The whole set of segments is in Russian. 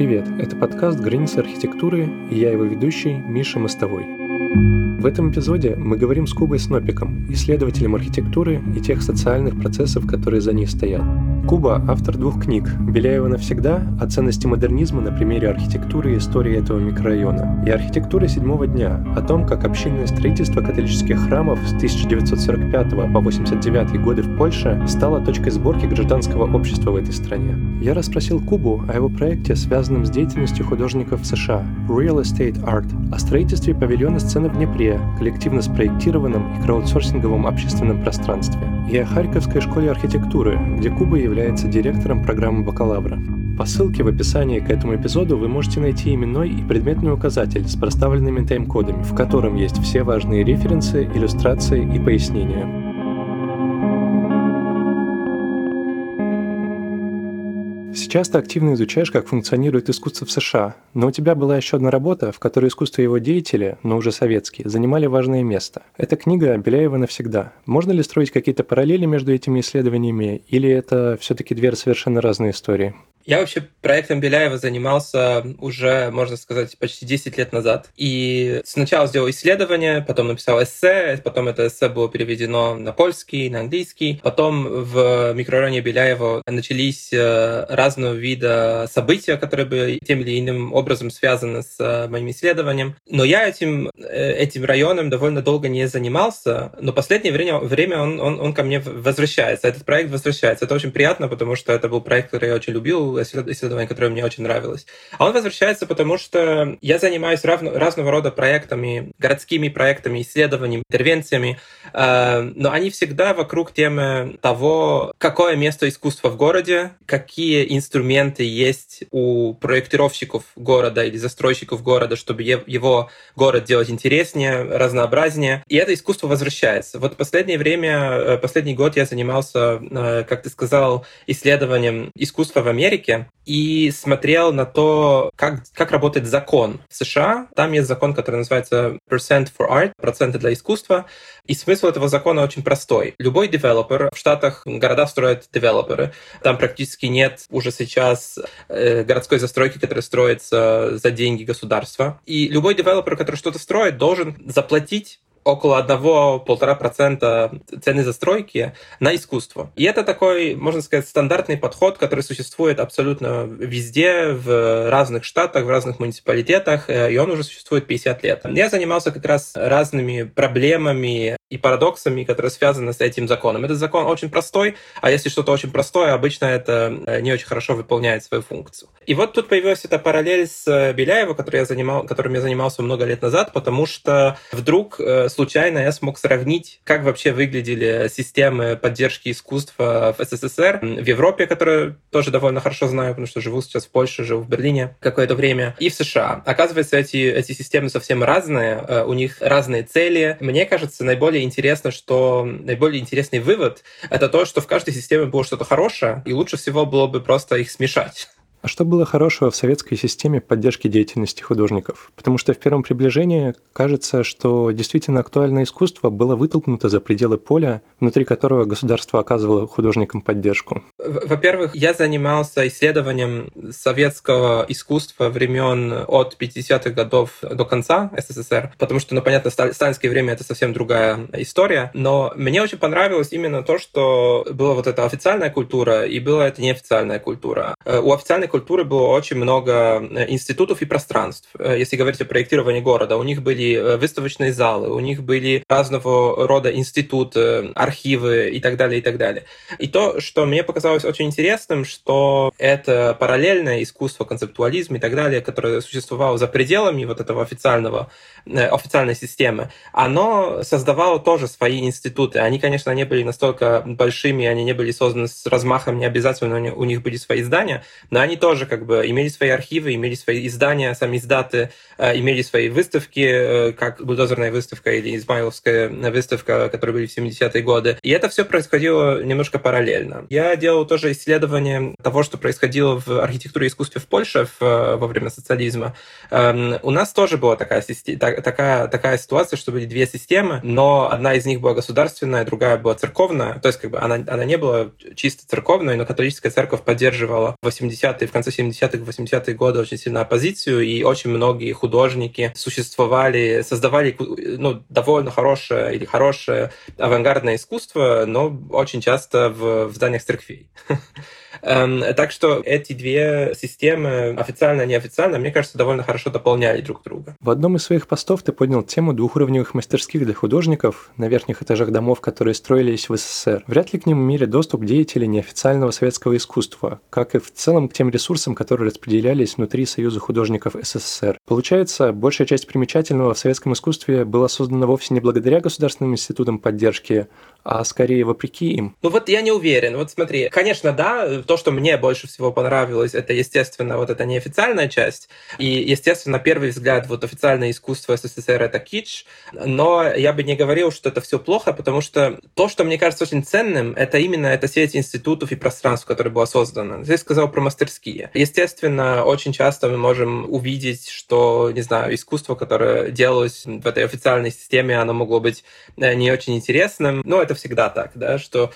привет! Это подкаст «Границы архитектуры» и я его ведущий Миша Мостовой. В этом эпизоде мы говорим с Кубой Снопиком, исследователем архитектуры и тех социальных процессов, которые за ней стоят. Куба – автор двух книг. «Беляева навсегда» о ценности модернизма на примере архитектуры и истории этого микрорайона, и «Архитектура седьмого дня» о том, как общинное строительство католических храмов с 1945 по 1989 годы в Польше стало точкой сборки гражданского общества в этой стране. Я расспросил Кубу о его проекте, связанном с деятельностью художников США «Real Estate Art», о строительстве павильона сцены в Днепре, коллективно спроектированном и краудсорсинговом общественном пространстве, о Харьковской школе архитектуры, где Куба является директором программы бакалавра. По ссылке в описании к этому эпизоду вы можете найти именной и предметный указатель с проставленными тайм-кодами, в котором есть все важные референсы, иллюстрации и пояснения. Сейчас ты активно изучаешь, как функционирует искусство в США, но у тебя была еще одна работа, в которой искусство и его деятели, но уже советские, занимали важное место. Это книга Беляева навсегда. Можно ли строить какие-то параллели между этими исследованиями, или это все-таки две совершенно разные истории? Я вообще проектом Беляева занимался уже, можно сказать, почти 10 лет назад. И сначала сделал исследование, потом написал эссе, потом это эссе было переведено на польский, на английский. Потом в микрорайоне Беляева начались э, разного вида события, которые были тем или иным образом связаны с э, моим исследованием. Но я этим, э, этим районом довольно долго не занимался, но последнее время, время он, он, он ко мне возвращается, этот проект возвращается. Это очень приятно, потому что это был проект, который я очень любил, исследование, которое мне очень нравилось. А он возвращается, потому что я занимаюсь равно, разного рода проектами, городскими проектами, исследованиями, интервенциями, э, но они всегда вокруг темы того, какое место искусства в городе, какие инструменты есть у проектировщиков города или застройщиков города, чтобы его город делать интереснее, разнообразнее. И это искусство возвращается. Вот последнее время, э, последний год я занимался, э, как ты сказал, исследованием искусства в Америке, Америке и смотрел на то, как, как работает закон в США. Там есть закон, который называется Percent for Art, проценты для искусства. И смысл этого закона очень простой. Любой девелопер, в Штатах города строят девелоперы, там практически нет уже сейчас э, городской застройки, которая строится за деньги государства. И любой девелопер, который что-то строит, должен заплатить около 1-1,5% цены застройки на искусство. И это такой, можно сказать, стандартный подход, который существует абсолютно везде, в разных штатах, в разных муниципалитетах, э, и он уже существует 50 лет. Я занимался как раз разными проблемами и парадоксами, которые связаны с этим законом. Этот закон очень простой, а если что-то очень простое, обычно это э, не очень хорошо выполняет свою функцию. И вот тут появилась эта параллель с э, Беляева, который я занимал, которым я занимался много лет назад, потому что вдруг э, случайно я смог сравнить, как вообще выглядели системы поддержки искусства в СССР, в Европе, которую тоже довольно хорошо знаю, потому что живу сейчас в Польше, живу в Берлине какое-то время, и в США. Оказывается, эти, эти системы совсем разные, у них разные цели. Мне кажется, наиболее наиболее интересно, что наиболее интересный вывод — это то, что в каждой системе было что-то хорошее, и лучше всего было бы просто их смешать. А что было хорошего в советской системе поддержки деятельности художников? Потому что в первом приближении кажется, что действительно актуальное искусство было вытолкнуто за пределы поля, внутри которого государство оказывало художникам поддержку. Во-первых, я занимался исследованием советского искусства времен от 50-х годов до конца СССР, потому что, ну, понятно, сталинское время — это совсем другая история, но мне очень понравилось именно то, что была вот эта официальная культура и была эта неофициальная культура. Э, у официальной культуры было очень много э, институтов и пространств. Э, если говорить о проектировании города, у них были э, выставочные залы, у них были разного рода институты, архивы и так далее, и так далее. И то, что мне показалось очень интересным, что это параллельное искусство, концептуализм и так далее, которое существовало за пределами вот этого официального, официальной системы, оно создавало тоже свои институты. Они, конечно, не были настолько большими, они не были созданы с размахом, не обязательно у них были свои здания, но они тоже как бы имели свои архивы, имели свои издания, сами издаты, э, имели свои выставки, э, как бульдозерная выставка или измайловская выставка, которые были в 70-е годы. И это все происходило немножко параллельно. Я делал тоже исследование того, что происходило в архитектуре и искусстве в Польше в, э, во время социализма. Эм, у нас тоже была такая, такая, такая ситуация, что были две системы, но одна из них была государственная, другая была церковная. То есть как бы она, она не была чисто церковной, но католическая церковь поддерживала в 80-е в конце 70-х, 80-е годы очень сильно оппозицию, и очень многие художники существовали, создавали ну, довольно хорошее или хорошее авангардное искусство, но очень часто в, в зданиях церквей. Эм, так что эти две системы, официально и неофициально, мне кажется, довольно хорошо дополняли друг друга. В одном из своих постов ты поднял тему двухуровневых мастерских для художников на верхних этажах домов, которые строились в СССР. Вряд ли к ним имели доступ деятели неофициального советского искусства, как и в целом к тем ресурсам, которые распределялись внутри Союза художников СССР. Получается, большая часть примечательного в советском искусстве была создана вовсе не благодаря государственным институтам поддержки, а скорее вопреки им. Ну вот я не уверен. Вот смотри, конечно, да, то, что мне больше всего понравилось, это, естественно, вот эта неофициальная часть. И, естественно, первый взгляд, вот официальное искусство СССР — это кич. Но я бы не говорил, что это все плохо, потому что то, что мне кажется очень ценным, это именно эта сеть институтов и пространств, которая была создана. Ты сказал про мастерские. Естественно, очень часто мы можем увидеть, что, не знаю, искусство, которое делалось в этой официальной системе, оно могло быть э, не очень интересным. Но это всегда так, да, что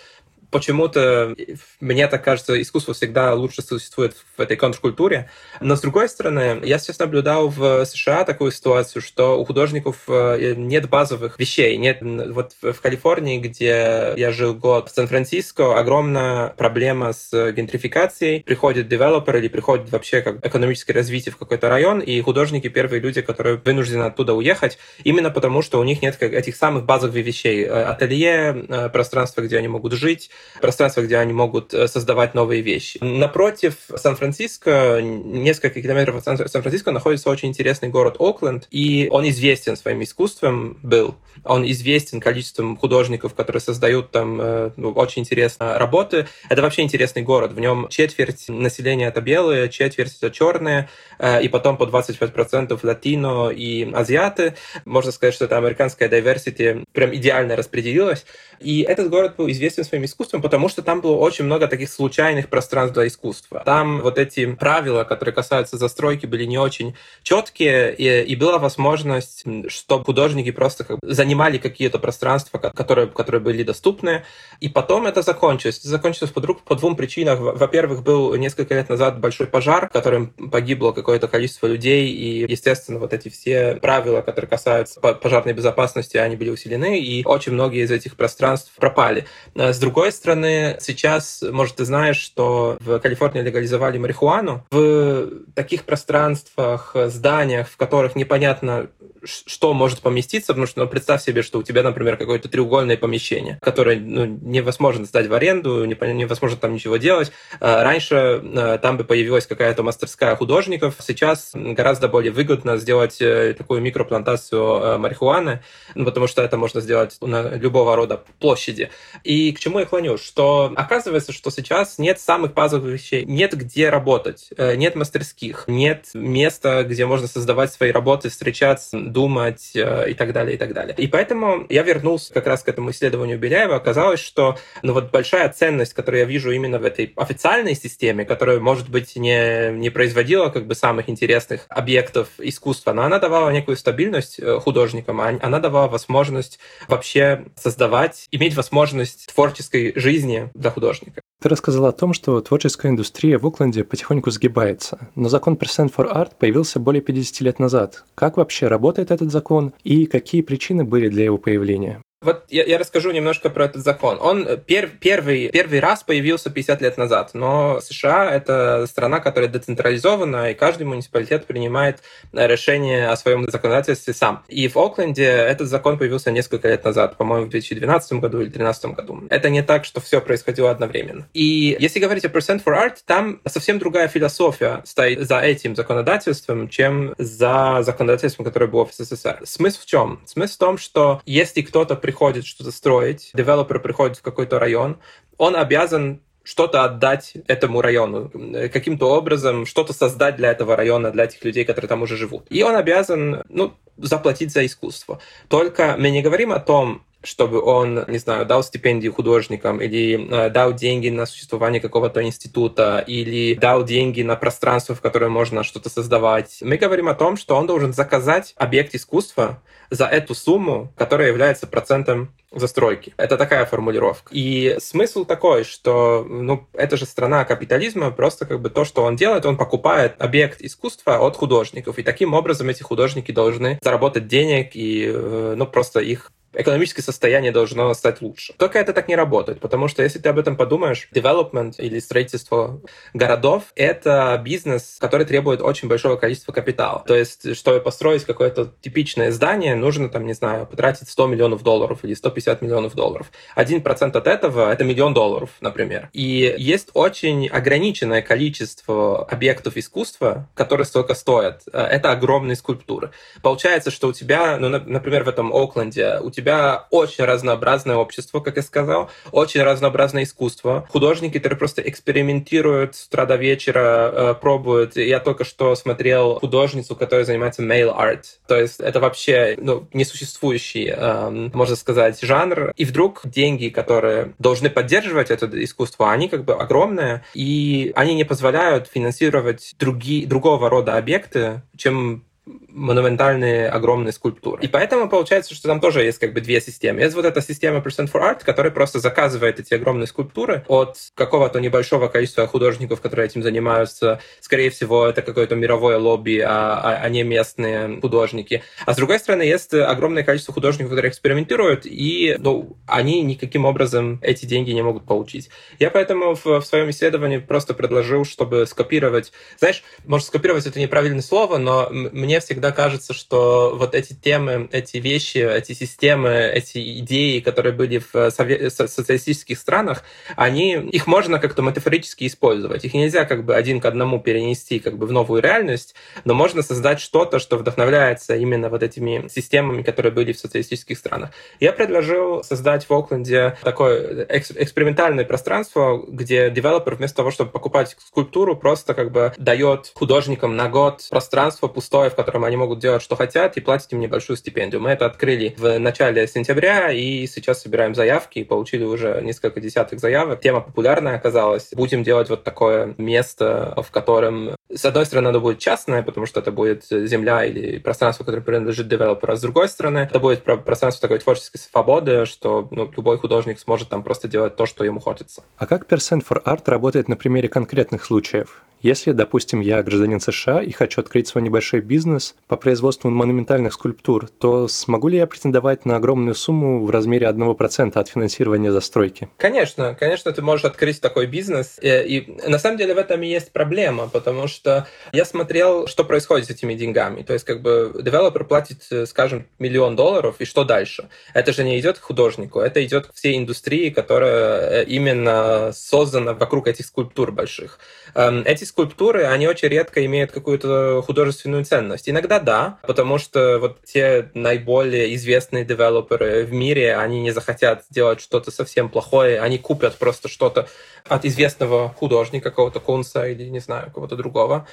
почему-то, мне так кажется, искусство всегда лучше существует в этой контркультуре. Но, с другой стороны, я сейчас наблюдал в США такую ситуацию, что у художников э, нет базовых вещей. Нет, вот в Калифорнии, где я жил год, в Сан-Франциско, огромная проблема с гентрификацией. Приходит девелопер или приходит вообще как экономическое развитие в какой-то район, и художники первые люди, которые вынуждены оттуда уехать, именно потому, что у них нет этих самых базовых вещей. Э, ателье, э, пространство, где они могут жить, пространство, где они могут э, создавать новые вещи. Напротив Сан-Франциско, несколько километров от Сан-Франциско, находится очень интересный город Окленд, и он известен своим искусством был. Он известен количеством художников, которые создают там э, ну, очень интересные работы. Это вообще интересный город. В нем четверть населения это белые, четверть это черные, э, и потом по 25% латино и азиаты. Можно сказать, что это американская diversity прям идеально распределилась. И этот город был известен своим искусством, потому что там было очень много таких случайных пространств для искусства. Там вот эти правила, которые касаются застройки, были не очень четкие, и, и была возможность, чтобы художники просто как бы занимали какие-то пространства, которые, которые были доступны. И потом это закончилось. Это закончилось по, друг, по двум причинам. Во-первых, был несколько лет назад большой пожар, в котором погибло какое-то количество людей, и, естественно, вот эти все правила, которые касаются пожарной безопасности, они были усилены, и очень многие из этих пространств пропали. А с другой стороны, сейчас, может, ты знаешь, что в Калифорнии легализовали марихуану. В таких пространствах, зданиях, в которых непонятно, что может поместиться, потому что ну, представь себе, что у тебя, например, какое-то треугольное помещение, которое ну, невозможно сдать в аренду, невозможно там ничего делать. А раньше а, там бы появилась какая-то мастерская художников. Сейчас гораздо более выгодно сделать э, такую микроплантацию э, марихуаны, ну, потому что это можно сделать на любого рода площади. И к чему я клоню? Что оказывается, что сейчас нет самых базовых вещей, нет где работать, э, нет мастерских, нет места, где можно создавать свои работы, встречаться, думать э, и так далее, и так далее. И поэтому я вернулся как раз к этому исследованию Беляева. Оказалось, что ну, вот большая ценность, которую я вижу именно в этой официальной системе, которая, может быть, не, не производила как бы самых интересных объектов искусства, но она давала некую стабильность э, художникам, а она давала возможность вообще создавать, иметь возможность творческой жизни для художника. Ты рассказал о том, что творческая индустрия в Окленде потихоньку сгибается, но закон Percent for Art появился более 50 лет назад. Как вообще работает этот закон и какие причины были для его появления? Вот я, я расскажу немножко про этот закон. Он пер, первый, первый раз появился 50 лет назад, но США — это страна, которая децентрализована, и каждый муниципалитет принимает решение о своем законодательстве сам. И в Окленде этот закон появился несколько лет назад, по-моему, в 2012 году или 2013 году. Это не так, что все происходило одновременно. И если говорить о Percent for Art, там совсем другая философия стоит за этим законодательством, чем за законодательством, которое было в СССР. Смысл в чем? Смысл в том, что если кто-то приходит приходит что-то строить, девелопер приходит в какой-то район, он обязан что-то отдать этому району, каким-то образом что-то создать для этого района, для этих людей, которые там уже живут. И он обязан, ну, заплатить за искусство. Только мы не говорим о том, чтобы он, не знаю, дал стипендию художникам или э, дал деньги на существование какого-то института или дал деньги на пространство, в которое можно что-то создавать. Мы говорим о том, что он должен заказать объект искусства за эту сумму, которая является процентом застройки. Это такая формулировка. И смысл такой, что ну, это же страна капитализма, просто как бы то, что он делает, он покупает объект искусства от художников. И таким образом эти художники должны заработать денег и э, ну, просто их экономическое состояние должно стать лучше. Только это так не работает, потому что если ты об этом подумаешь, development или строительство городов — это бизнес, который требует очень большого количества капитала. То есть, чтобы построить какое-то типичное здание, нужно, там, не знаю, потратить 100 миллионов долларов или 150 миллионов долларов. Один процент от этого — это миллион долларов, например. И есть очень ограниченное количество объектов искусства, которые столько стоят. Это огромные скульптуры. Получается, что у тебя, ну, например, в этом Окленде у тебя тебя очень разнообразное общество, как я сказал, очень разнообразное искусство. Художники, которые просто экспериментируют с утра до вечера, э, пробуют. Я только что смотрел художницу, которая занимается mail art. То есть это вообще ну, несуществующий, э, можно сказать, жанр. И вдруг деньги, которые должны поддерживать это искусство, они как бы огромные, и они не позволяют финансировать другие, другого рода объекты, чем монументальные огромные скульптуры. И поэтому получается, что там тоже есть как бы две системы. Есть вот эта система Percent for Art, которая просто заказывает эти огромные скульптуры от какого-то небольшого количества художников, которые этим занимаются. Скорее всего, это какое-то мировое лобби, а, а, а не местные художники. А с другой стороны, есть огромное количество художников, которые экспериментируют, и ну, они никаким образом эти деньги не могут получить. Я поэтому в, в своем исследовании просто предложил, чтобы скопировать... Знаешь, может, скопировать это неправильное слово, но мне всегда всегда кажется, что вот эти темы, эти вещи, эти системы, эти идеи, которые были в социалистических странах, они, их можно как-то метафорически использовать. Их нельзя как бы один к одному перенести как бы в новую реальность, но можно создать что-то, что вдохновляется именно вот этими системами, которые были в социалистических странах. Я предложил создать в Окленде такое экспериментальное пространство, где девелопер вместо того, чтобы покупать скульптуру, просто как бы дает художникам на год пространство пустое, в котором они они могут делать, что хотят, и платить им небольшую стипендию. Мы это открыли в начале сентября, и сейчас собираем заявки, и получили уже несколько десятых заявок. Тема популярная оказалась. Будем делать вот такое место, в котором, с одной стороны, оно будет частное, потому что это будет земля или пространство, которое принадлежит девелоперу, а с другой стороны, это будет пространство такой творческой свободы, что ну, любой художник сможет там просто делать то, что ему хочется. А как Percent for Art работает на примере конкретных случаев? Если, допустим, я гражданин США и хочу открыть свой небольшой бизнес по производству монументальных скульптур, то смогу ли я претендовать на огромную сумму в размере 1% от финансирования застройки? Конечно, конечно, ты можешь открыть такой бизнес. Э, и на самом деле в этом и есть проблема, потому что я смотрел, что происходит с этими деньгами. То есть как бы девелопер платит, э, скажем, миллион долларов, и что дальше? Это же не идет к художнику, это идет к всей индустрии, которая э, именно создана вокруг этих скульптур больших. Эм, эти скульптуры, они очень редко имеют какую-то художественную ценность. Иногда да, потому что вот те наиболее известные девелоперы в мире, они не захотят делать что-то совсем плохое, они купят просто что-то от известного художника, какого-то Кунса или, не знаю, кого-то другого.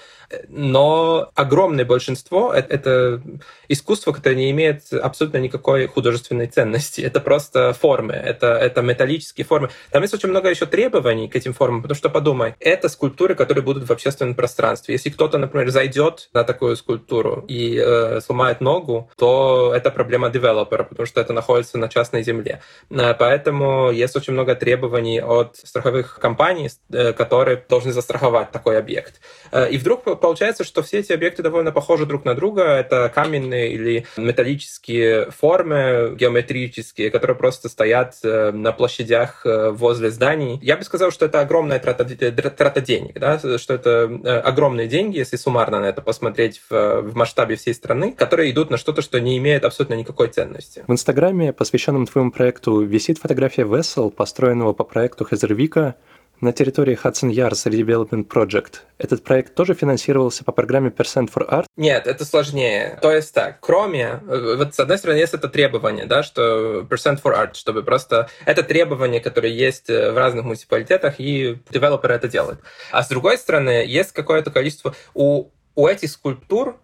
Но огромное большинство — это искусство, которое не имеет абсолютно никакой художественной ценности. Это просто формы, это, это металлические формы. Там есть очень много еще требований к этим формам, потому что подумай, это скульптуры, которые будут в общественном пространстве. Если кто-то, например, зайдет на такую скульптуру и э, сломает ногу, то это проблема девелопера, потому что это находится на частной земле. Э, поэтому есть очень много требований от страховых компаний, э, которые должны застраховать такой объект. Э, и вдруг получается, что все эти объекты довольно похожи друг на друга. Это каменные или металлические формы геометрические, которые просто стоят на площадях возле зданий. Я бы сказал, что это огромная трата, трата денег, да? что это огромные деньги, если суммарно на это посмотреть в, в масштабе всей страны, которые идут на что-то, что не имеет абсолютно никакой ценности. В Инстаграме, посвященном твоему проекту, висит фотография Vessel, построенного по проекту Хезервика, на территории Hudson Yards Redevelopment Project. Этот проект тоже финансировался по программе Percent for Art? Нет, это сложнее. То есть так, кроме... Э, вот с одной стороны есть это требование, да, что Percent for Art, чтобы просто... Это требование, которое есть э, в разных муниципалитетах, и девелоперы это делают. А с другой стороны, есть какое-то количество... У у этих скульптур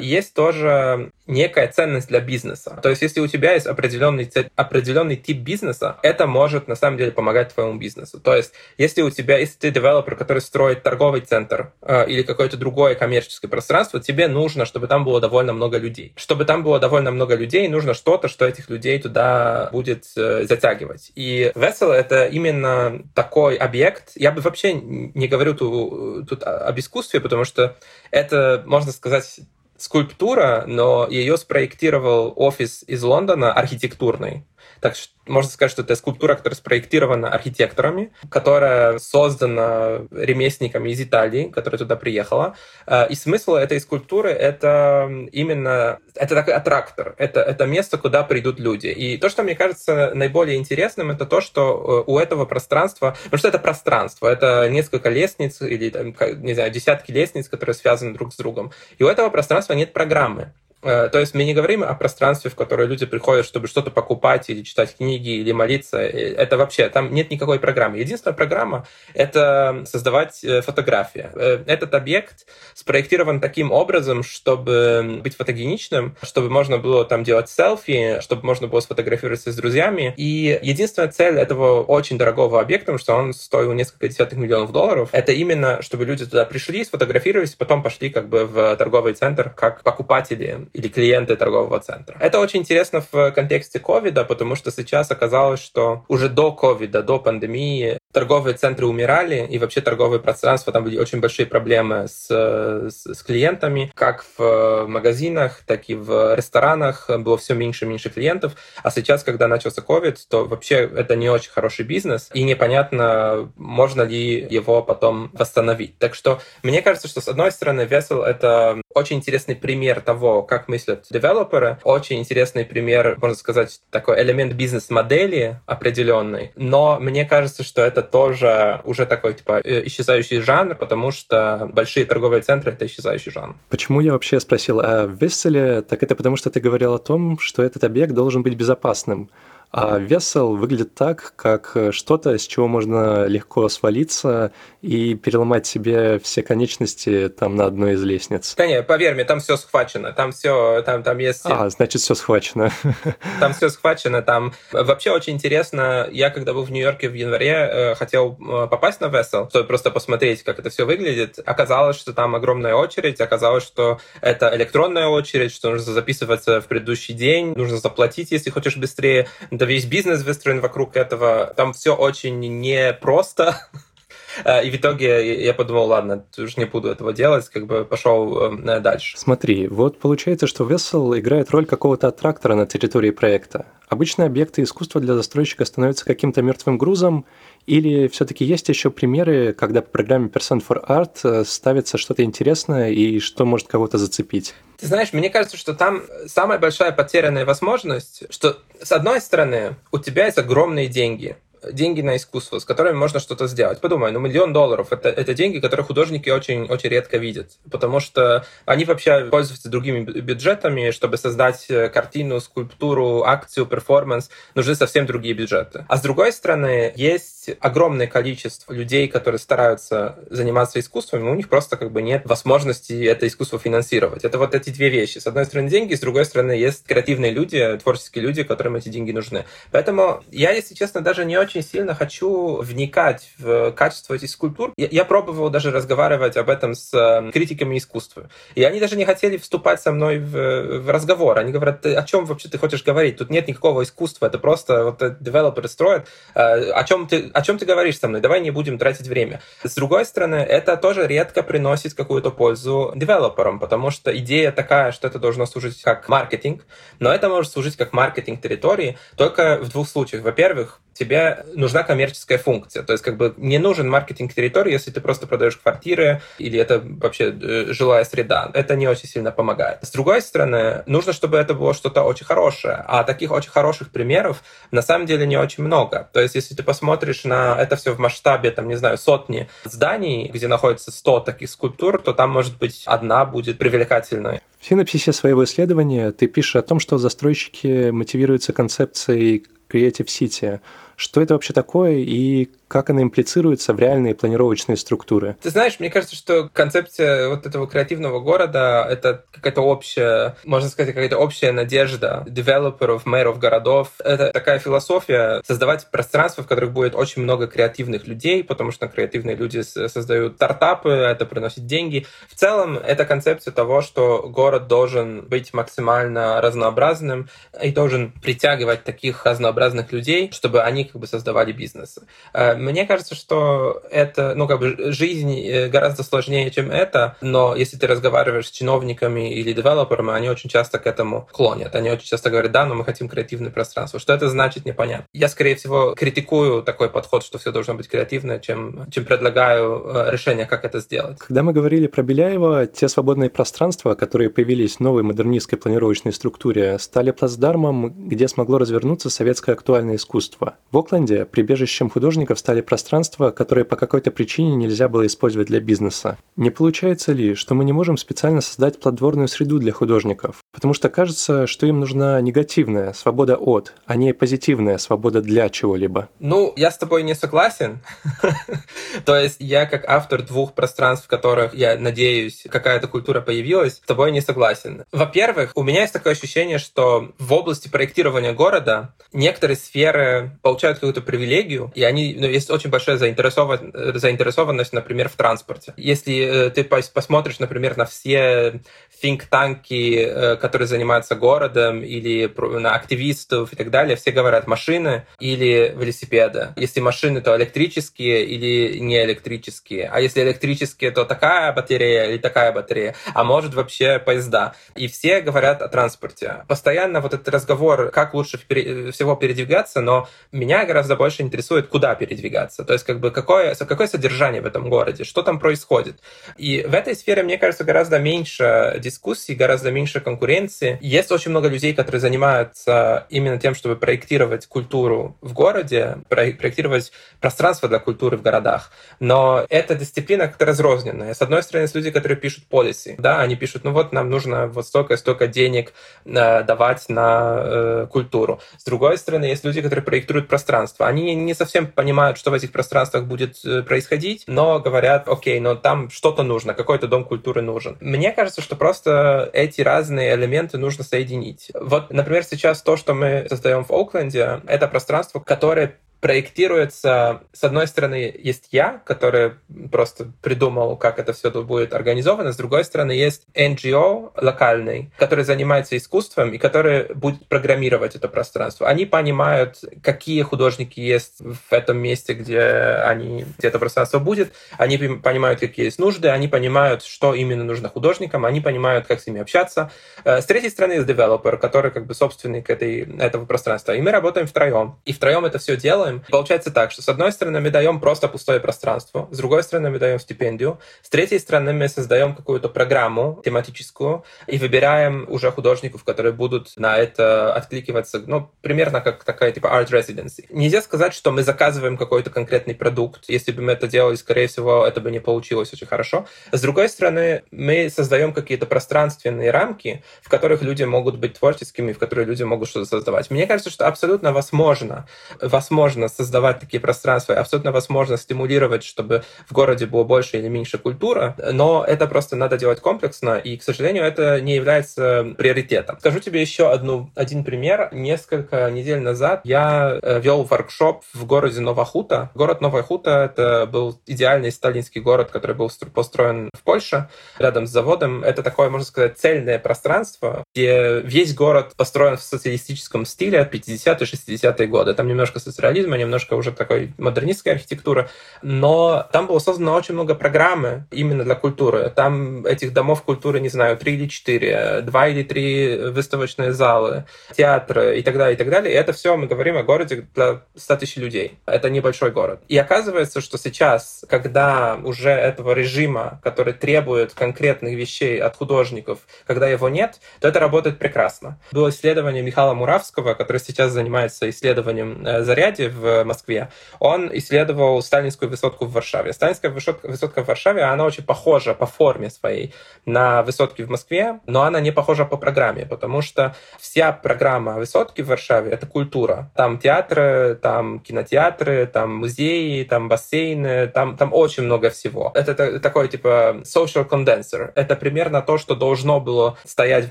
есть тоже некая ценность для бизнеса. То есть, если у тебя есть определенный, определенный тип бизнеса, это может на самом деле помогать твоему бизнесу. То есть, если у тебя, если ты девелопер, который строит торговый центр э, или какое-то другое коммерческое пространство, тебе нужно, чтобы там было довольно много людей. Чтобы там было довольно много людей, нужно что-то, что этих людей туда будет э, затягивать. И Vessel — это именно такой объект. Я бы вообще не говорю тут, тут об искусстве, потому что это, можно сказать, скульптура, но ее спроектировал офис из Лондона архитектурный. Так что можно сказать, что это скульптура, которая спроектирована архитекторами, которая создана ремесленниками из Италии, которая туда приехала. Э, и смысл этой скульптуры — это именно... Это такой аттрактор, это, это место, куда придут люди. И то, что мне кажется наиболее интересным, это то, что э, у этого пространства... Потому что это пространство, это несколько лестниц или, там, не знаю, десятки лестниц, которые связаны друг с другом. И у этого пространства нет программы. Э, то есть мы не говорим о пространстве, в которое люди приходят, чтобы что-то покупать или читать книги или молиться. Э, это вообще, там нет никакой программы. Единственная программа — это создавать э, фотографии. Этот объект спроектирован таким образом, чтобы быть фотогеничным, чтобы можно было там делать селфи, чтобы можно было сфотографироваться с друзьями. И единственная цель этого очень дорогого объекта, что он стоил несколько десятых миллионов долларов, это именно, чтобы люди туда пришли, сфотографировались, потом пошли как бы в торговый центр как покупатели или клиенты торгового центра. Это очень интересно в контексте ковида, потому что сейчас оказалось, что уже до ковида, до пандемии торговые центры умирали, и вообще торговые пространства, там были очень большие проблемы с, с, с клиентами, как в магазинах, так и в ресторанах было все меньше и меньше клиентов, а сейчас, когда начался ковид, то вообще это не очень хороший бизнес, и непонятно, можно ли его потом восстановить. Так что мне кажется, что с одной стороны Vessel — это очень интересный пример того, как мыслят девелоперы, очень интересный пример, можно сказать, такой элемент бизнес-модели определенный, но мне кажется, что это тоже уже такой, типа, э, исчезающий жанр, потому что большие торговые центры — это исчезающий жанр. Почему я вообще спросил о Весселе? Так это потому, что ты говорил о том, что этот объект должен быть безопасным. А весел выглядит так, как что-то, с чего можно легко свалиться и переломать себе все конечности там на одной из лестниц. Да нет, поверь мне, там все схвачено, там все, там, там есть... А, значит, все схвачено. Там все схвачено, там... Вообще очень интересно, я когда был в Нью-Йорке в январе, э, хотел э, попасть на Vessel, чтобы просто посмотреть, как это все выглядит. Оказалось, что там огромная очередь, оказалось, что это электронная очередь, что нужно записываться в предыдущий день, нужно заплатить, если хочешь быстрее это весь бизнес выстроен вокруг этого. Там все очень непросто. И в итоге я подумал, ладно, уже не буду этого делать, как бы пошел э, дальше. Смотри, вот получается, что Vessel играет роль какого-то аттрактора на территории проекта. Обычно объекты искусства для застройщика становятся каким-то мертвым грузом, или все-таки есть еще примеры, когда по программе Person for Art э, ставится что-то интересное и что может кого-то зацепить? Ты знаешь, мне кажется, что там самая большая потерянная возможность, что с одной стороны у тебя есть огромные деньги, деньги на искусство, с которыми можно что-то сделать. Подумай, ну миллион долларов это, это деньги, которые художники очень, очень редко видят, потому что они вообще пользуются другими бюджетами, чтобы создать э, картину, скульптуру, акцию, перформанс, нужны совсем другие бюджеты. А с другой стороны, есть огромное количество людей, которые стараются заниматься искусством, и у них просто как бы нет возможности это искусство финансировать. Это вот эти две вещи. С одной стороны деньги, с другой стороны есть креативные люди, творческие люди, которым эти деньги нужны. Поэтому я, если честно, даже не очень очень сильно хочу вникать в качество этих скульптур. Я, я пробовал даже разговаривать об этом с э, критиками искусства. И они даже не хотели вступать со мной в, в разговор. Они говорят, о чем вообще ты хочешь говорить? Тут нет никакого искусства, это просто вот девелоперы строят. Э, о чем, ты, о чем ты говоришь со мной? Давай не будем тратить время. С другой стороны, это тоже редко приносит какую-то пользу девелоперам, потому что идея такая, что это должно служить как маркетинг, но это может служить как маркетинг территории только в двух случаях. Во-первых, тебе нужна коммерческая функция. То есть как бы не нужен маркетинг территории, если ты просто продаешь квартиры или это вообще э, жилая среда. Это не очень сильно помогает. С другой стороны, нужно, чтобы это было что-то очень хорошее. А таких очень хороших примеров на самом деле не очень много. То есть если ты посмотришь на это все в масштабе, там, не знаю, сотни зданий, где находится 100 таких скульптур, то там, может быть, одна будет привлекательной. В синопсисе своего исследования ты пишешь о том, что застройщики мотивируются концепцией Creative City – Что это вообще такое и как она имплицируется в реальные планировочные структуры? Ты знаешь, мне кажется, что концепция вот этого креативного города — это какая-то общая, можно сказать, какая-то общая надежда девелоперов, мэров городов. Это такая философия создавать пространство, в которых будет очень много креативных людей, потому что креативные люди создают стартапы, это приносит деньги. В целом, это концепция того, что город должен быть максимально разнообразным и должен притягивать таких разнообразных людей, чтобы они как бы создавали бизнесы. Э, мне кажется, что это, ну, как бы жизнь э, гораздо сложнее, чем это, но если ты разговариваешь с чиновниками или девелоперами, они очень часто к этому клонят. Они очень часто говорят, да, но мы хотим креативное пространство. Что это значит, непонятно. Я, скорее всего, критикую такой подход, что все должно быть креативно, чем, чем предлагаю э, решение, как это сделать. Когда мы говорили про Беляева, те свободные пространства, которые появились в новой модернистской планировочной структуре, стали плацдармом, где смогло развернуться советское актуальное искусство. В Окленде прибежищем художников стали пространства, которые по какой-то причине нельзя было использовать для бизнеса. Не получается ли, что мы не можем специально создать плодотворную среду для художников? Потому что кажется, что им нужна негативная свобода от, а не позитивная свобода для чего-либо. Ну, я с тобой не согласен. То есть я как автор двух пространств, в которых, я надеюсь, какая-то культура появилась, с тобой не согласен. Во-первых, у меня есть такое ощущение, что в области проектирования города некоторые сферы получают какую-то привилегию, и они, ну, есть очень большая заинтересованность, заинтересованность, например, в транспорте. Если э, ты посмотришь, например, на все think-танки, э, которые занимаются городом, или на активистов и так далее, все говорят машины или велосипеды. Если машины, то электрические или не электрические. А если электрические, то такая батарея или такая батарея. А может вообще поезда. И все говорят о транспорте. Постоянно вот этот разговор, как лучше всего передвигаться, но меня гораздо больше интересует, куда передвигаться. То есть, как бы, какое, какое содержание в этом городе, что там происходит. И в этой сфере, мне кажется, гораздо меньше дискуссий, гораздо меньше конкуренции. Есть очень много людей, которые занимаются именно тем, чтобы проектировать культуру в городе, проектировать пространство для культуры в городах. Но эта дисциплина как-то разрозненная. С одной стороны, есть люди, которые пишут полиси. Да, они пишут, ну вот нам нужно вот столько столько денег э, давать на э, культуру. С другой стороны, есть люди, которые проектируют пространство. Они не совсем понимают, что в этих пространствах будет э, происходить, но говорят, окей, но там что-то нужно, какой-то дом культуры нужен. Мне кажется, что просто эти разные элементы нужно соединить. Вот, например, сейчас то, что мы создаем в Окленде, это пространство, которое проектируется, с одной стороны, есть я, который просто придумал, как это все будет организовано, с другой стороны, есть NGO локальный, который занимается искусством и который будет программировать это пространство. Они понимают, какие художники есть в этом месте, где, они, где это пространство будет, они понимают, какие есть нужды, они понимают, что именно нужно художникам, они понимают, как с ними общаться. Э, с третьей стороны, есть девелопер, который как бы собственник этой, этого пространства. И мы работаем втроем. И втроем это все делаем, делаем. Получается так, что с одной стороны мы даем просто пустое пространство, с другой стороны мы даем стипендию, с третьей стороны мы создаем какую-то программу тематическую и выбираем уже художников, которые будут на это откликиваться, ну, примерно как такая типа art residency. Нельзя сказать, что мы заказываем какой-то конкретный продукт. Если бы мы это делали, скорее всего, это бы не получилось очень хорошо. С другой стороны, мы создаем какие-то пространственные рамки, в которых люди могут быть творческими, в которых люди могут что-то создавать. Мне кажется, что абсолютно возможно, возможно возможно создавать такие пространства, абсолютно возможно стимулировать, чтобы в городе было больше или меньше культура, но это просто надо делать комплексно, и, к сожалению, это не является приоритетом. Скажу тебе еще одну, один пример. Несколько недель назад я э, вел воркшоп в городе Новохута. Город Новая Хута — это был идеальный сталинский город, который был построен в Польше, рядом с заводом. Это такое, можно сказать, цельное пространство, где весь город построен в социалистическом стиле 50-е, 60-е годы. Там немножко социализма, модернизма, немножко уже такой модернистской архитектуры, но там было создано очень много программы именно для культуры. Там этих домов культуры, не знаю, три или четыре, два или три выставочные залы, театры и так далее, и так далее. И это все мы говорим о городе для 100 тысяч людей. Это небольшой город. И оказывается, что сейчас, когда уже этого режима, который требует конкретных вещей от художников, когда его нет, то это работает прекрасно. Было исследование Михаила Муравского, который сейчас занимается исследованием э, заряди в в Москве, он исследовал сталинскую высотку в Варшаве. Сталинская высотка, в Варшаве, она очень похожа по форме своей на высотки в Москве, но она не похожа по программе, потому что вся программа высотки в Варшаве — это культура. Там театры, там кинотеатры, там музеи, там бассейны, там, там очень много всего. Это такой типа social condenser. Это примерно то, что должно было стоять в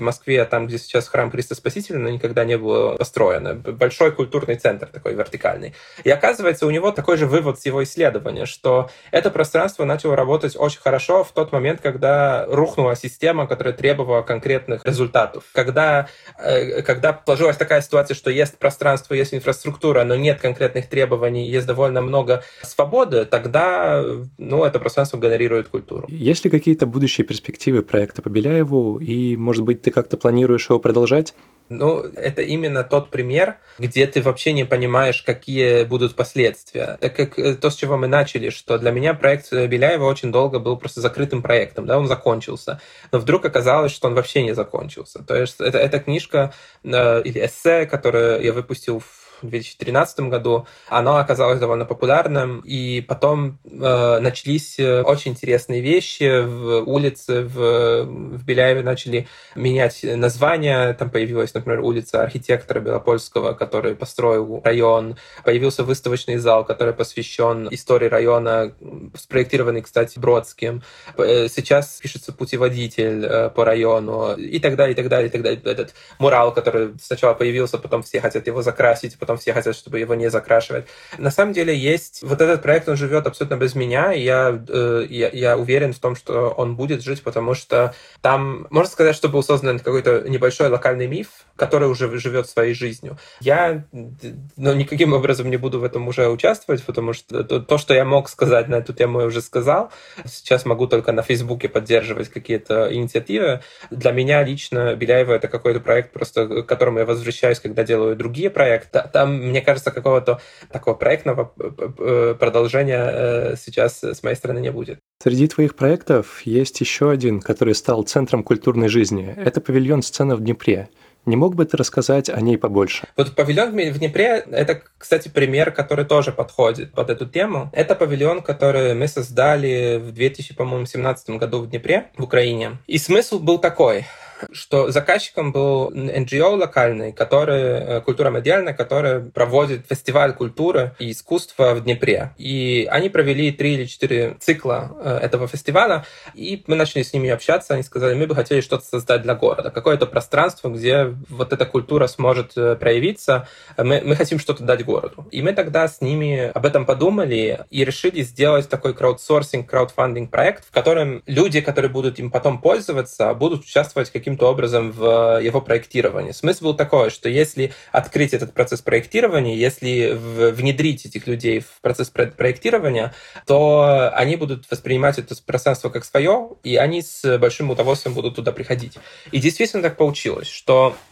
Москве, там, где сейчас храм Христа Спасителя, но никогда не было построено. Большой культурный центр такой вертикальный. И оказывается, у него такой же вывод с его исследования, что это пространство начало работать очень хорошо в тот момент, когда рухнула система, которая требовала конкретных результатов. Когда, э, когда сложилась такая ситуация, что есть пространство, есть инфраструктура, но нет конкретных требований, есть довольно много свободы, тогда ну, это пространство генерирует культуру. Есть ли какие-то будущие перспективы проекта по Беляеву, и, может быть, ты как-то планируешь его продолжать? Ну, это именно тот пример, где ты вообще не понимаешь, какие будут последствия. Так как э, то, с чего мы начали, что для меня проект Беляева очень долго был просто закрытым проектом, да, он закончился. Но вдруг оказалось, что он вообще не закончился. То есть это, эта книжка э, или эссе, которую я выпустил в в 2013 году, оно оказалось довольно популярным, и потом э, начались э, очень интересные вещи. В улице в, в Беляеве начали менять названия. Там появилась, например, улица архитектора Белопольского, который построил район. Появился выставочный зал, который посвящен истории района, спроектированный, кстати, Бродским. Э, сейчас пишется путеводитель э, по району и так далее, и так далее, и так далее. Этот мурал, который сначала появился, потом все хотят его закрасить, потом потом все хотят, чтобы его не закрашивать. На самом деле есть... Вот этот проект, он живет абсолютно без меня, и я, э, я, я уверен в том, что он будет жить, потому что там, можно сказать, что был создан какой-то небольшой локальный миф, который уже живет своей жизнью. Я ну, никаким образом не буду в этом уже участвовать, потому что то, то, что я мог сказать на эту тему, я уже сказал. Сейчас могу только на Фейсбуке поддерживать какие-то инициативы. Для меня лично Беляева — это какой-то проект, просто к которому я возвращаюсь, когда делаю другие проекты. Там, мне кажется, какого-то такого проектного э, продолжения э, сейчас с моей стороны не будет. Среди твоих проектов есть еще один, который стал центром культурной жизни. Это павильон «Сцена в Днепре». Не мог бы ты рассказать о ней побольше? Вот павильон в Днепре — это, кстати, пример, который тоже подходит под эту тему. Это павильон, который мы создали в 2017 году в Днепре, в Украине. И смысл был такой что заказчиком был NGO локальный, который, э, культура медиальная, который проводит фестиваль культуры и искусства в Днепре. И они провели три или четыре цикла э, этого фестиваля, и мы начали с ними общаться, они сказали, мы бы хотели что-то создать для города, какое-то пространство, где вот эта культура сможет э, проявиться, мы, мы хотим что-то дать городу. И мы тогда с ними об этом подумали и решили сделать такой краудсорсинг, краудфандинг проект, в котором люди, которые будут им потом пользоваться, будут участвовать каким каким-то образом в его проектировании. Смысл был такой, что если открыть этот процесс проектирования, если внедрить этих людей в процесс проектирования, то они будут воспринимать это пространство как свое, и они с большим удовольствием будут туда приходить. И действительно так получилось, что Э,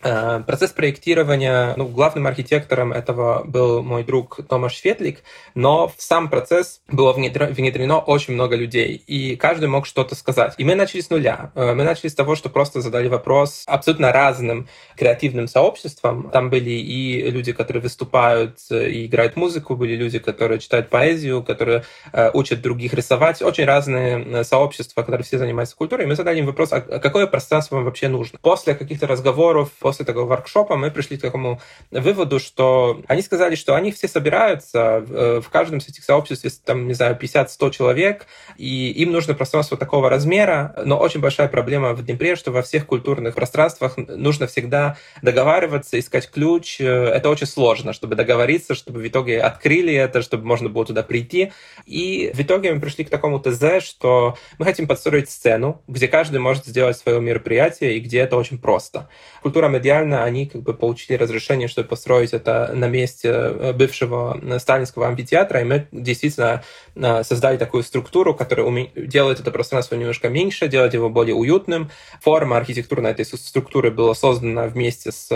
процесс проектирования, ну, главным архитектором этого был мой друг Томаш Фетлик, но в сам процесс было внедрено очень много людей, и каждый мог что-то сказать. И мы начали с нуля. Э, мы начали с того, что просто задали вопрос абсолютно разным креативным сообществам. Там были и люди, которые выступают и играют музыку, были люди, которые читают поэзию, которые э, учат других рисовать. Очень разные сообщества, которые все занимаются культурой. И мы задали им вопрос, а какое пространство вам вообще нужно? После каких-то разговоров, после такого воркшопа мы пришли к такому выводу, что они сказали, что они все собираются, в э, каждом из этих сообществ есть, там, не знаю, 50-100 человек, и им нужно пространство такого размера, но очень большая проблема в Днепре, что во всех культурных пространствах нужно всегда договариваться, искать ключ. Это очень сложно, чтобы договориться, чтобы в итоге открыли это, чтобы можно было туда прийти. И в итоге мы пришли к такому ТЗ, что мы хотим подстроить сцену, где каждый может сделать свое мероприятие и где это очень просто. Культура медиально они как бы получили разрешение, чтобы построить это на месте э, бывшего э, сталинского амфитеатра, и мы действительно э, создали такую структуру, которая делает это пространство немножко меньше, делает его более уютным. Форма архитектурной этой структуры была создана вместе с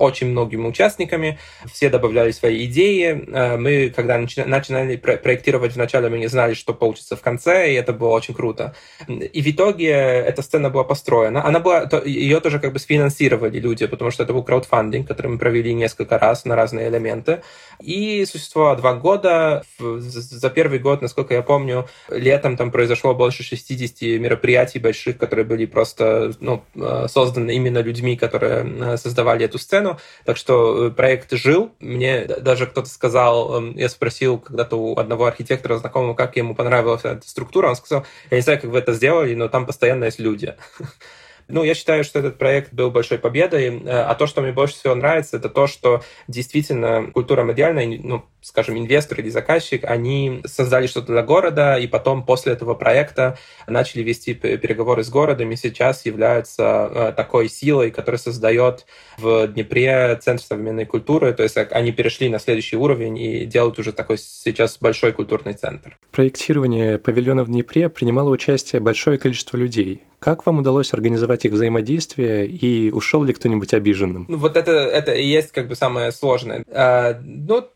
очень многими участниками, все добавляли свои идеи. Мы, когда начинали проектировать вначале, мы не знали, что получится в конце, и это было очень круто. И в итоге эта сцена была построена. Она была, ее тоже как бы сфинансировали люди потому что это был краудфандинг, который мы провели несколько раз на разные элементы. И существовало два года. За первый год, насколько я помню, летом там произошло больше 60 мероприятий больших, которые были просто ну, э, созданы именно людьми, которые э, создавали эту сцену. Так что э, проект жил. Мне даже кто-то сказал, эм, я спросил когда-то у одного архитектора знакомого, как ему понравилась эта структура. Он сказал, я не знаю, как вы это сделали, но там постоянно есть люди. Ну, я считаю, что этот проект был большой победой, а то, что мне больше всего нравится, это то, что действительно культура медиальная, ну, скажем, инвестор или заказчик, они создали что-то для города, и потом после этого проекта начали вести переговоры с городом, и сейчас являются э, такой силой, которая создает в Днепре Центр современной культуры, то есть они перешли на следующий уровень и делают уже такой сейчас большой культурный центр. В проектировании павильона в Днепре принимало участие большое количество людей. Как вам удалось организовать их взаимодействие, и ушел ли кто-нибудь обиженным? Ну, вот это, это и есть как бы самое сложное. А, ну,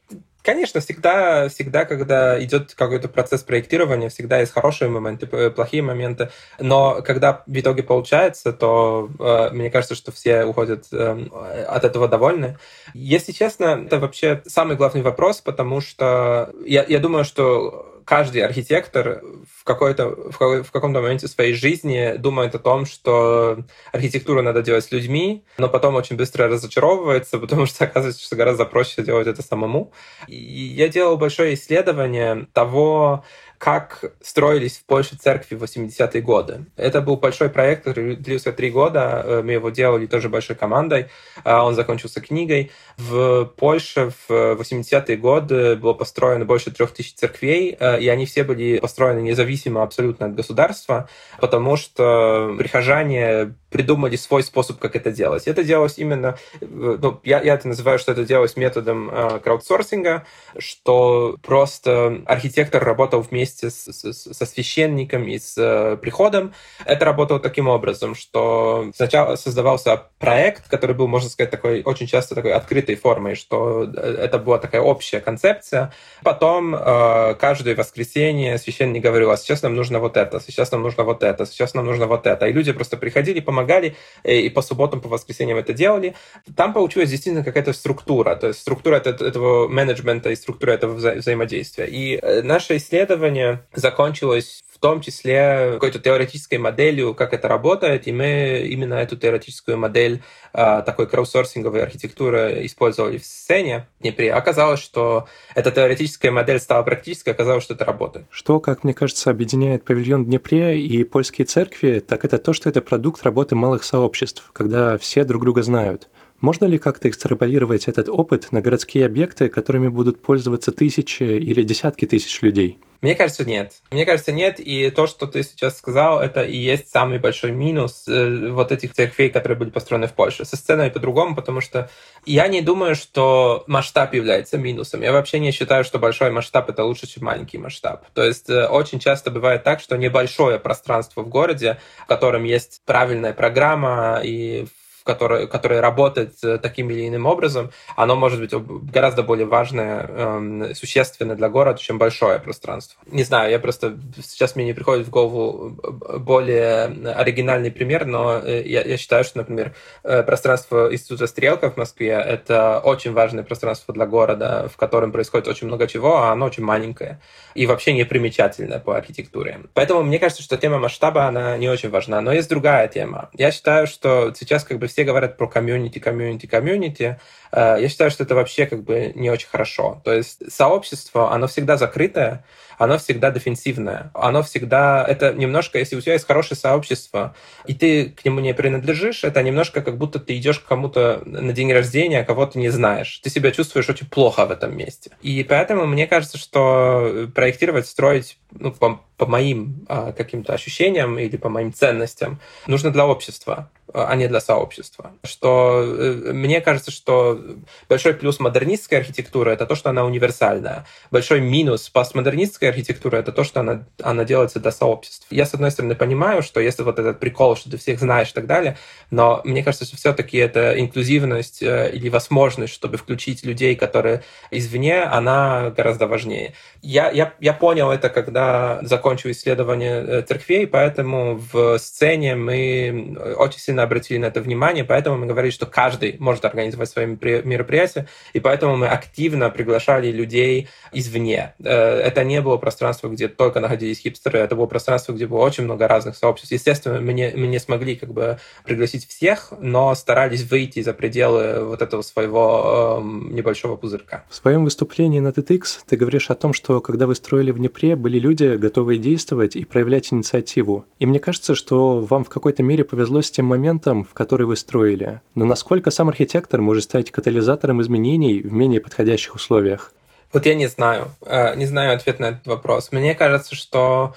Конечно, всегда, всегда, когда идет какой-то процесс проектирования, всегда есть хорошие моменты, плохие моменты. Но когда в итоге получается, то э, мне кажется, что все уходят э, от этого довольны. Если честно, это вообще самый главный вопрос, потому что я, я думаю, что каждый архитектор в, какой-то, в, в каком-то моменте своей жизни думает о том, что архитектуру надо делать с людьми, но потом очень быстро разочаровывается, потому что оказывается, что гораздо проще делать это самому. И я делал большое исследование того, как строились в Польше церкви в 80-е годы. Это был большой проект, который длился три года. Э, мы его делали тоже большой командой. А он закончился книгой. В Польше в 80-е годы было построено больше трех тысяч церквей, э, и они все были построены независимо абсолютно от государства, потому что прихожане придумали свой способ, как это делать. Это делалось именно, э, ну, я, я это называю, что это делалось методом э, краудсорсинга, что просто архитектор работал вместе с, с, со священником и с э, приходом. Это работало таким образом, что сначала создавался проект, который был, можно сказать, такой очень часто такой открытой формой, что это была такая общая концепция. Потом э, каждое воскресенье священник говорил, а сейчас нам нужно вот это, сейчас нам нужно вот это, сейчас нам нужно вот это. И люди просто приходили, помогали помогали, э, и по субботам, по воскресеньям это делали. Там получилась действительно какая-то структура, то есть структура этого менеджмента и структура этого вза взаимодействия. И э, наше исследование закончилось том числе какой-то теоретической моделью, как это работает, и мы именно эту теоретическую модель а, такой краудсорсинговой архитектуры использовали в сцене в Днепре. Оказалось, что эта теоретическая модель стала практической, оказалось, что это работает. Что, как мне кажется, объединяет павильон в Днепре и польские церкви, так это то, что это продукт работы малых сообществ, когда все друг друга знают. Можно ли как-то экстраполировать этот опыт на городские объекты, которыми будут пользоваться тысячи или десятки тысяч людей? Мне кажется, нет. Мне кажется, нет. И то, что ты сейчас сказал, это и есть самый большой минус э, вот этих церквей, которые были построены в Польше. Со сценой по-другому, потому что я не думаю, что масштаб является минусом. Я вообще не считаю, что большой масштаб это лучше, чем маленький масштаб. То есть э, очень часто бывает так, что небольшое пространство в городе, в котором есть правильная программа и которое, которое работает э, таким или иным образом, оно может быть гораздо более важное, эм, существенное для города, чем большое пространство. Не знаю, я просто сейчас мне не приходит в голову э, более оригинальный пример, но э, я, я считаю, что, например, пространство Института Стрелка в Москве — это очень важное пространство для города, в котором происходит очень много чего, а оно очень маленькое и вообще не примечательное по архитектуре. Поэтому мне кажется, что тема масштаба, она не очень важна. Но есть другая тема. Я считаю, что сейчас как бы все говорят про комьюнити, комьюнити, комьюнити. Я считаю, что это вообще как бы не очень хорошо. То есть сообщество, оно всегда закрытое, оно всегда дефенсивное. Оно всегда... Это немножко, если у тебя есть хорошее сообщество, и ты к нему не принадлежишь, это немножко как будто ты идешь к кому-то на день рождения, а кого ты не знаешь. Ты себя чувствуешь очень плохо в этом месте. И поэтому мне кажется, что проектировать, строить ну, по, по моим а, каким-то ощущениям или по моим ценностям нужно для общества а не для сообщества. Что э, мне кажется, что большой плюс модернистской архитектуры это то, что она универсальная. Большой минус постмодернистской архитектуры, это то, что она, она делается для сообществ. Я, с одной стороны, понимаю, что если вот этот прикол, что ты всех знаешь и так далее, но мне кажется, что все-таки это инклюзивность э, или возможность, чтобы включить людей, которые извне, она гораздо важнее. Я, я, я понял это, когда закончил исследование э, церквей, поэтому в сцене мы очень сильно обратили на это внимание, поэтому мы говорили, что каждый может организовать свои мероприятия, и поэтому мы активно приглашали людей извне. Э, это не было пространство, где только находились хипстеры, это было пространство, где было очень много разных сообществ. Естественно, мы не, мы не смогли как бы пригласить всех, но старались выйти за пределы вот этого своего э, небольшого пузырька. В своем выступлении на TEDx ты говоришь о том, что когда вы строили в Днепре, были люди, готовые действовать и проявлять инициативу. И мне кажется, что вам в какой-то мере повезло с тем моментом, в который вы строили. Но насколько сам архитектор может стать катализатором изменений в менее подходящих условиях? Вот я не знаю. Э, не знаю ответ на этот вопрос. Мне кажется, что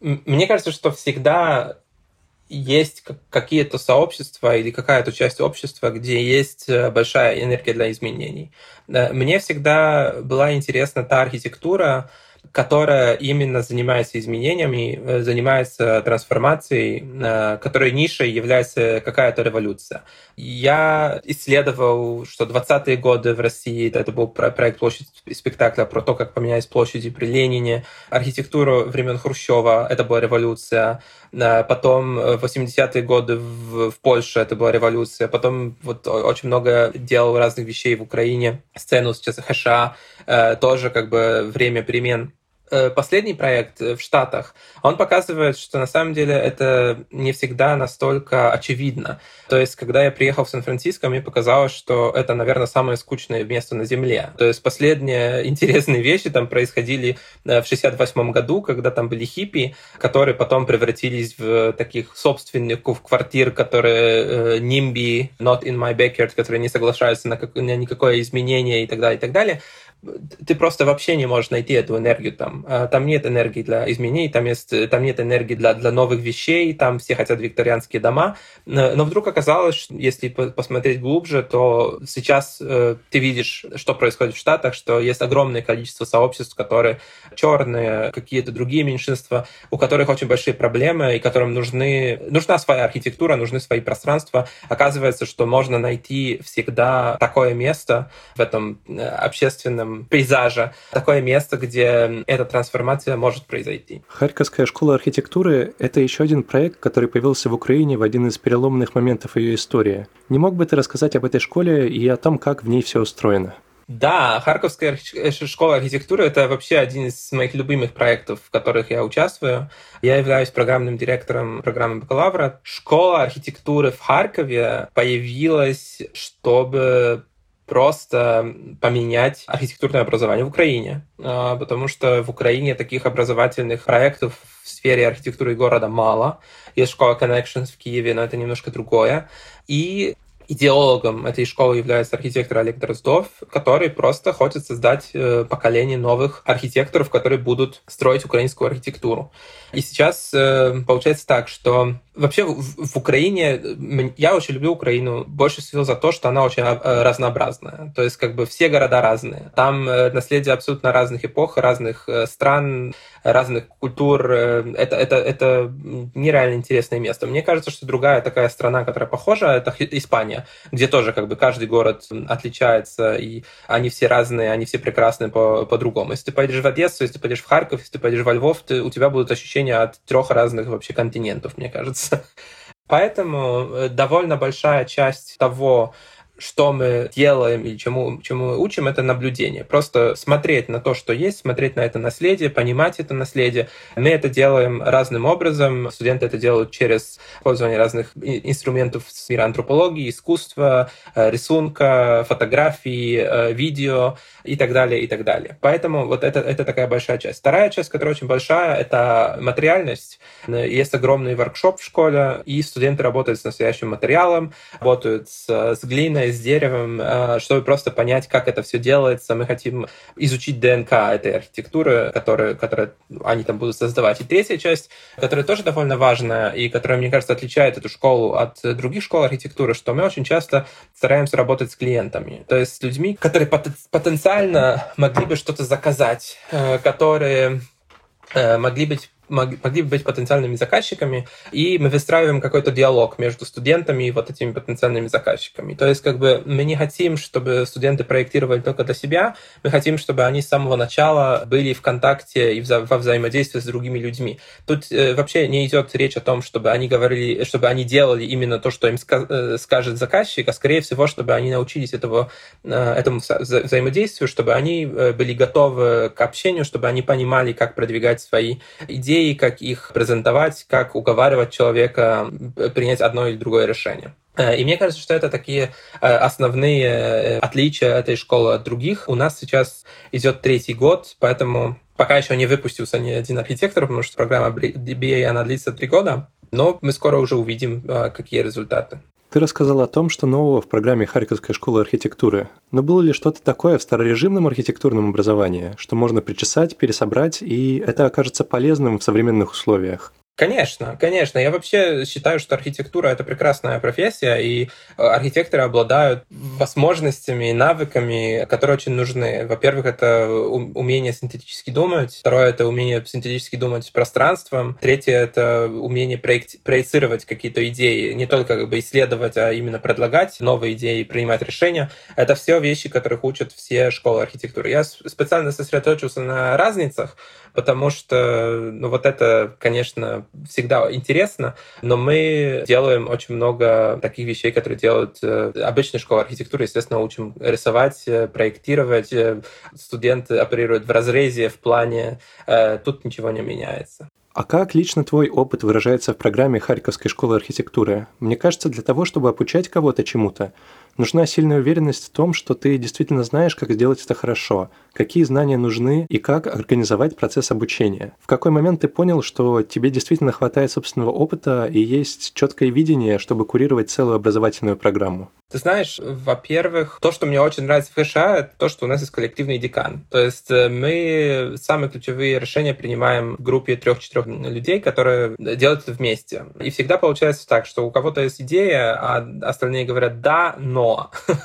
мне кажется, что всегда есть какие-то сообщества или какая-то часть общества, где есть э, большая энергия для изменений. Мне всегда была интересна та архитектура, которая именно занимается изменениями, э, занимается трансформацией, э, которой нишей является какая-то революция. Я исследовал, что 20-е годы в России, это был проект «Площадь спектакля» про то, как поменялись площади при Ленине, архитектуру времен Хрущева, это была революция, э, потом 80-е годы в, в Польше, это была революция, потом вот очень много делал разных вещей в Украине, сцену сейчас ХША, тоже как бы время перемен. Э, последний проект э, в Штатах, он показывает, что на самом деле это не всегда настолько очевидно. То есть, когда я приехал в Сан-Франциско, мне показалось, что это, наверное, самое скучное место на Земле. То есть, последние интересные вещи там происходили э, в 68 году, когда там были хиппи, которые потом превратились в таких собственников квартир, которые NIMBY, not in my backyard, которые не соглашаются на, как, на никакое изменение и так далее, и так далее ты просто вообще не можешь найти эту энергию там. А, там нет энергии для изменений, там, есть, там нет энергии для, для новых вещей, там все хотят викторианские дома. Но вдруг оказалось, что если посмотреть глубже, то сейчас э, ты видишь, что происходит в Штатах, что есть огромное количество сообществ, которые черные, какие-то другие меньшинства, у которых очень большие проблемы, и которым нужны, нужна своя архитектура, нужны свои пространства. Оказывается, что можно найти всегда такое место в этом э, пейзажа, такое место, где эта трансформация может произойти. Харьковская школа архитектуры – это еще один проект, который появился в Украине в один из переломных моментов ее истории. Не мог бы ты рассказать об этой школе и о том, как в ней все устроено? Да, Харьковская школа архитектуры – это вообще один из моих любимых проектов, в которых я участвую. Я являюсь программным директором программы бакалавра. Школа архитектуры в Харькове появилась, чтобы просто поменять архитектурное образование в Украине, а, потому что в Украине таких образовательных проектов в сфере архитектуры города мало. Есть школа Connections в Киеве, но это немножко другое. И идеологом этой школы является архитектор Олег Дроздов, который просто хочет создать э, поколение новых архитекторов, которые будут строить украинскую архитектуру. И сейчас э, получается так, что вообще в, в Украине, я очень люблю Украину больше всего за то, что она очень э, разнообразная. То есть как бы все города разные. Там наследие абсолютно разных эпох, разных стран, разных культур. Это, это, это нереально интересное место. Мне кажется, что другая такая страна, которая похожа, это Испания, где тоже как бы каждый город отличается, и они все разные, они все прекрасны по- по-другому. Если ты поедешь в Одессу, если ты поедешь в Харьков, если ты поедешь во Львов, ты, у тебя будут ощущения от трех разных вообще континентов, мне кажется. Поэтому э, довольно большая часть того, что мы делаем и чему, чему мы учим, это наблюдение. Просто смотреть на то, что есть, смотреть на это наследие, понимать это наследие. Мы это делаем разным образом. Студенты это делают через использование разных инструментов с мира антропологии, искусства, э, рисунка, фотографии, э, видео и так далее, и так далее. Поэтому вот это, это такая большая часть. Вторая часть, которая очень большая, это материальность. Есть огромный воркшоп в школе, и студенты работают с настоящим материалом, работают с, с глиной, с деревом, э, чтобы просто понять, как это все делается. Мы хотим изучить ДНК этой архитектуры, которую, которую они там будут создавать. И третья часть, которая тоже довольно важная и которая, мне кажется, отличает эту школу от других школ архитектуры, что мы очень часто стараемся работать с клиентами, то есть с людьми, которые потенциально могли бы что-то заказать, э, которые э, могли быть могли бы быть потенциальными заказчиками, и мы выстраиваем какой-то диалог между студентами и вот этими потенциальными заказчиками. То есть как бы мы не хотим, чтобы студенты проектировали только для себя, мы хотим, чтобы они с самого начала были в контакте и во взаимодействии с другими людьми. Тут э, вообще не идет речь о том, чтобы они говорили, чтобы они делали именно то, что им э, скажет заказчик, а скорее всего, чтобы они научились этого, э, этому вза взаимодействию, чтобы они э, были готовы к общению, чтобы они понимали, как продвигать свои идеи, идеи, как их презентовать, как уговаривать человека принять одно или другое решение. Э, и мне кажется, что это такие э, основные э, отличия этой школы от других. У нас сейчас идет третий год, поэтому пока еще не выпустился ни один архитектор, потому что программа BA она длится три года. Но мы скоро уже увидим, какие результаты. Ты рассказал о том, что нового в программе Харьковской школы архитектуры. Но было ли что-то такое в старорежимном архитектурном образовании, что можно причесать, пересобрать, и это окажется полезным в современных условиях? Конечно, конечно. Я вообще считаю, что архитектура — это прекрасная профессия, и э, архитекторы обладают возможностями и навыками, которые очень нужны. Во-первых, это умение синтетически думать. Второе — это умение синтетически думать с пространством. Третье — это умение проецировать какие-то идеи, не только как бы исследовать, а именно предлагать новые идеи, принимать решения. Это все вещи, которых учат все школы архитектуры. Я специально сосредоточился на разницах, потому что, ну, вот это, конечно, всегда интересно, но мы делаем очень много таких вещей, которые делают э, обычная школа архитектуры. Естественно, учим рисовать, э, проектировать. Э, студенты оперируют в разрезе, в плане. Тут ничего не меняется. А как лично твой опыт выражается в программе Харьковской школы архитектуры? Мне кажется, для того, чтобы обучать кого-то чему-то, нужна сильная уверенность в том, что ты действительно знаешь, как сделать это хорошо, какие знания нужны и как организовать процесс обучения. В какой момент ты понял, что тебе действительно хватает собственного опыта и есть четкое видение, чтобы курировать целую образовательную программу? Ты знаешь, во-первых, то, что мне очень нравится в ХША, это то, что у нас есть коллективный декан. То есть э, мы самые ключевые решения принимаем в группе трех-четырех людей, которые делают это вместе. И всегда получается так, что у кого-то есть идея, а остальные говорят «да, но».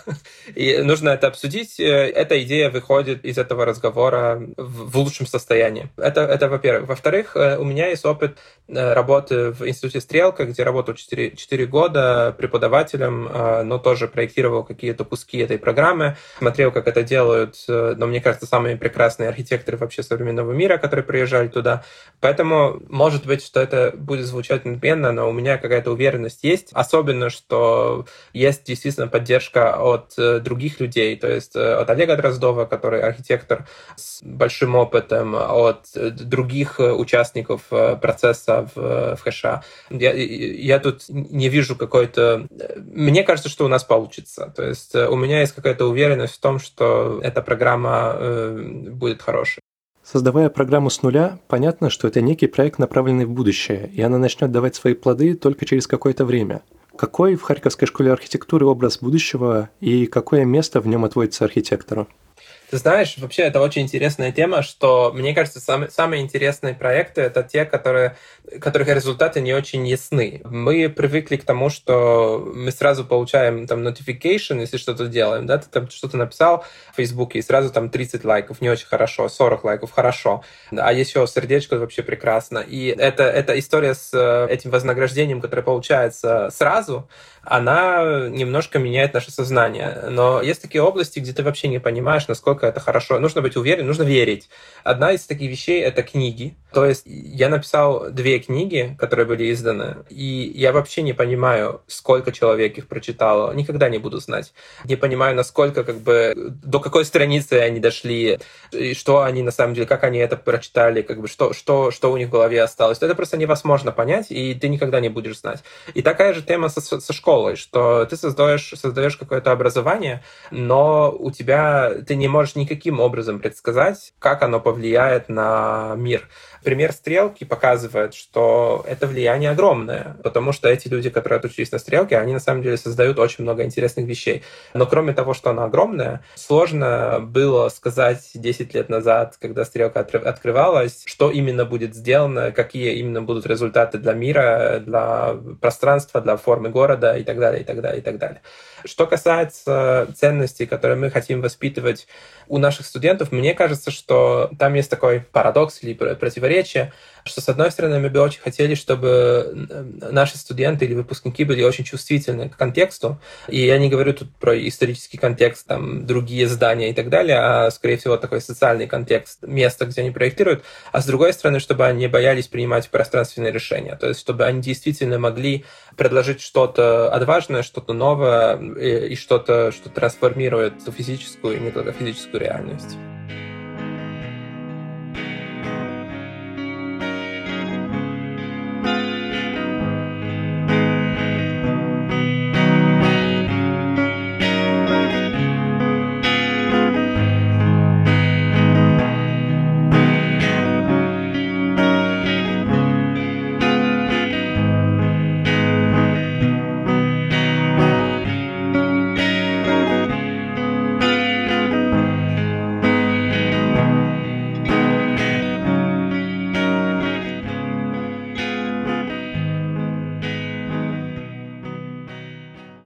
И нужно это обсудить. Э, эта идея выходит из этого разговора в лучшем состоянии. Это, это во-первых. Во-вторых, э, у меня есть опыт работы в Институте Стрелка, где работал 4, 4 года преподавателем, но тоже проектировал какие-то куски этой программы, смотрел, как это делают, э, но мне кажется, самые прекрасные архитекторы вообще современного мира, которые приезжали туда. Поэтому, может быть, что это будет звучать надменно, но у меня какая-то уверенность есть. Особенно, что есть действительно поддержка от э, других людей, то есть э, от Олега Дроздова, который архитектор с большим опытом, от других участников процесса в, в хэша. Я, я тут не вижу какой-то... Мне кажется, что у нас получится. То есть э, у меня есть какая-то уверенность в том, что эта программа э, будет хорошей. Создавая программу с нуля, понятно, что это некий проект, направленный в будущее, и она начнет давать свои плоды только через какое-то время. Какой в Харьковской школе архитектуры образ будущего и какое место в нем отводится архитектору? Ты знаешь, вообще это очень интересная тема, что мне кажется, самые, самые интересные проекты это те, которые, которых результаты не очень ясны. Мы привыкли к тому, что мы сразу получаем там notification, если что-то делаем, да, ты там что-то написал в Фейсбуке, и сразу там 30 лайков, не очень хорошо, 40 лайков, хорошо, а еще сердечко вообще прекрасно. И это, эта история с э, этим вознаграждением, которое получается сразу, она немножко меняет наше сознание. Но есть такие области, где ты вообще не понимаешь, насколько это хорошо. Нужно быть уверен, нужно верить. Одна из таких вещей — это книги. То есть я написал две книги, которые были изданы, и я вообще не понимаю, сколько человек их прочитало. Никогда не буду знать. Не понимаю, насколько, как бы, до какой страницы они дошли, и что они на самом деле, как они это прочитали, как бы, что, что, что у них в голове осталось. Это просто невозможно понять, и ты никогда не будешь знать. И такая же тема со, со школой, что ты создаешь, создаешь какое-то образование, но у тебя, ты не можешь никаким образом предсказать, как оно повлияет на мир. Пример стрелки показывает, что это влияние огромное, потому что эти люди, которые отучились на стрелке, они на самом деле создают очень много интересных вещей. Но кроме того, что она огромная, сложно было сказать 10 лет назад, когда стрелка открывалась, что именно будет сделано, какие именно будут результаты для мира, для пространства, для формы города и так далее, и так далее, и так далее. Что касается ценностей, которые мы хотим воспитывать у наших студентов, мне кажется, что там есть такой парадокс или противоречие, что, с одной стороны, мы бы очень хотели, чтобы наши студенты или выпускники были очень чувствительны к контексту. И я не говорю тут про исторический контекст, там, другие здания и так далее, а, скорее всего, такой социальный контекст места, где они проектируют. А с другой стороны, чтобы они боялись принимать пространственные решения. То есть, чтобы они действительно могли предложить что-то отважное, что-то новое и, и что-то, что трансформирует физическую и не только физическую реальность.